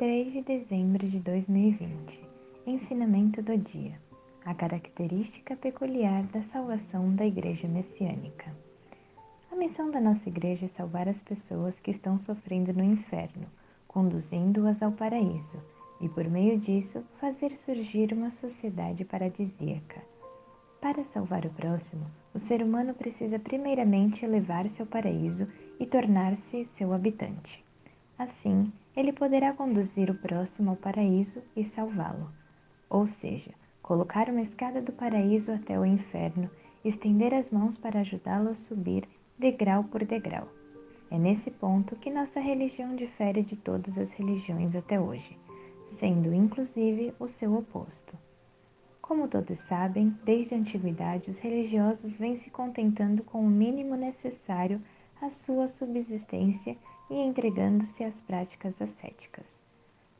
3 de dezembro de 2020 Ensinamento do dia A característica peculiar da salvação da Igreja Messiânica. A missão da nossa igreja é salvar as pessoas que estão sofrendo no inferno, conduzindo-as ao paraíso, e por meio disso fazer surgir uma sociedade paradisíaca. Para salvar o próximo, o ser humano precisa primeiramente elevar-se ao paraíso e tornar-se seu habitante. Assim, ele poderá conduzir o próximo ao paraíso e salvá-lo. Ou seja, colocar uma escada do paraíso até o inferno, estender as mãos para ajudá-lo a subir degrau por degrau. É nesse ponto que nossa religião difere de todas as religiões até hoje, sendo inclusive o seu oposto. Como todos sabem, desde a antiguidade os religiosos vêm se contentando com o mínimo necessário à sua subsistência e entregando-se às práticas ascéticas.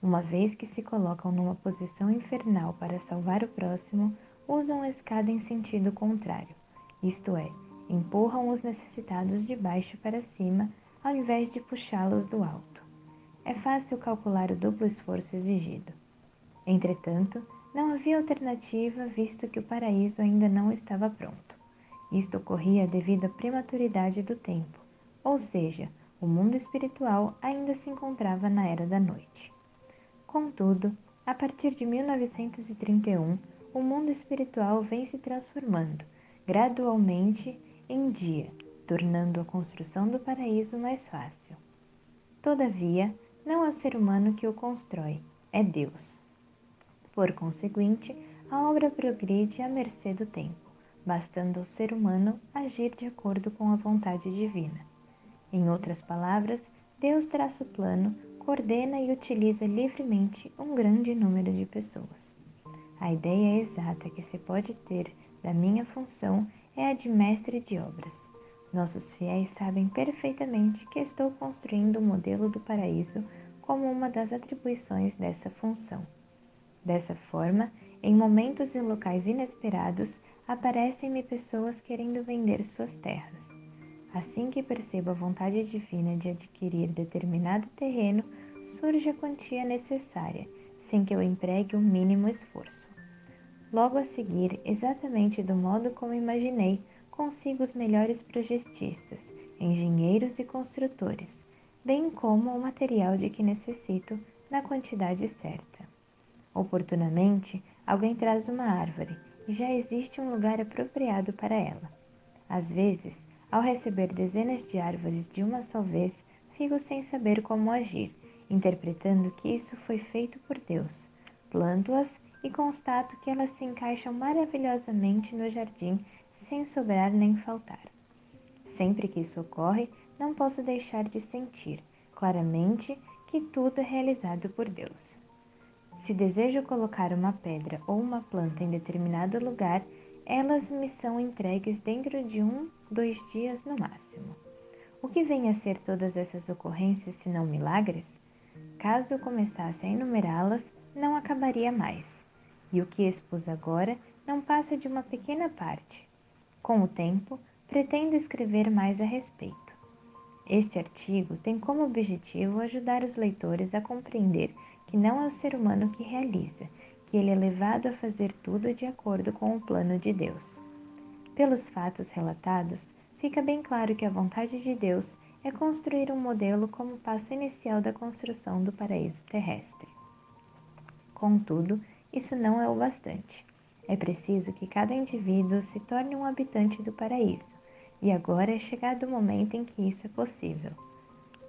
Uma vez que se colocam numa posição infernal para salvar o próximo, usam a escada em sentido contrário, isto é, empurram os necessitados de baixo para cima ao invés de puxá-los do alto. É fácil calcular o duplo esforço exigido. Entretanto, não havia alternativa visto que o paraíso ainda não estava pronto. Isto ocorria devido à prematuridade do tempo, ou seja, o mundo espiritual ainda se encontrava na era da noite. Contudo, a partir de 1931, o mundo espiritual vem se transformando gradualmente em dia, tornando a construção do paraíso mais fácil. Todavia, não é o ser humano que o constrói, é Deus. Por conseguinte, a obra progride à mercê do tempo, bastando ao ser humano agir de acordo com a vontade divina. Em outras palavras, Deus traça o plano, coordena e utiliza livremente um grande número de pessoas. A ideia exata que se pode ter da minha função é a de mestre de obras. Nossos fiéis sabem perfeitamente que estou construindo o modelo do paraíso como uma das atribuições dessa função. Dessa forma, em momentos e locais inesperados, aparecem-me pessoas querendo vender suas terras. Assim que percebo a vontade divina de adquirir determinado terreno, surge a quantia necessária, sem que eu empregue o mínimo esforço. Logo a seguir, exatamente do modo como imaginei, consigo os melhores projetistas, engenheiros e construtores, bem como o material de que necessito na quantidade certa. Oportunamente, alguém traz uma árvore e já existe um lugar apropriado para ela. Às vezes, ao receber dezenas de árvores de uma só vez, fico sem saber como agir, interpretando que isso foi feito por Deus. Planto-as e constato que elas se encaixam maravilhosamente no jardim sem sobrar nem faltar. Sempre que isso ocorre, não posso deixar de sentir claramente que tudo é realizado por Deus. Se desejo colocar uma pedra ou uma planta em determinado lugar, elas me são entregues dentro de um, dois dias no máximo. O que vem a ser todas essas ocorrências senão milagres? Caso eu começasse a enumerá-las, não acabaria mais. E o que expus agora não passa de uma pequena parte. Com o tempo, pretendo escrever mais a respeito. Este artigo tem como objetivo ajudar os leitores a compreender que não é o ser humano que realiza, que ele é levado a fazer tudo de acordo com o plano de Deus. Pelos fatos relatados, fica bem claro que a vontade de Deus é construir um modelo como passo inicial da construção do paraíso terrestre. Contudo, isso não é o bastante. É preciso que cada indivíduo se torne um habitante do paraíso, e agora é chegado o momento em que isso é possível.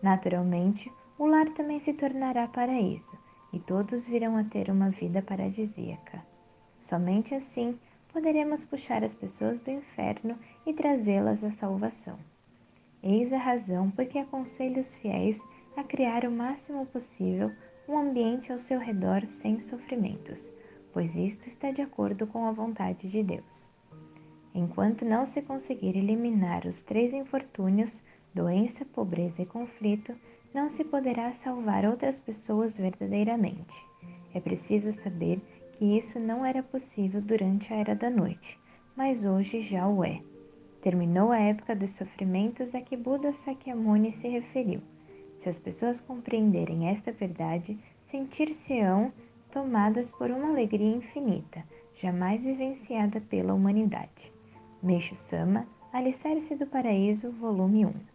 Naturalmente, o lar também se tornará paraíso, e todos virão a ter uma vida paradisíaca. Somente assim poderemos puxar as pessoas do inferno e trazê-las à salvação. Eis a razão por que aconselho os fiéis a criar o máximo possível um ambiente ao seu redor sem sofrimentos, pois isto está de acordo com a vontade de Deus. Enquanto não se conseguir eliminar os três infortúnios, doença, pobreza e conflito, não se poderá salvar outras pessoas verdadeiramente. É preciso saber que isso não era possível durante a Era da Noite, mas hoje já o é. Terminou a época dos sofrimentos a que Buda Sakyamuni se referiu. Se as pessoas compreenderem esta verdade, sentir-se-ão tomadas por uma alegria infinita, jamais vivenciada pela humanidade. Meixo Sama, Alicerce do Paraíso, volume 1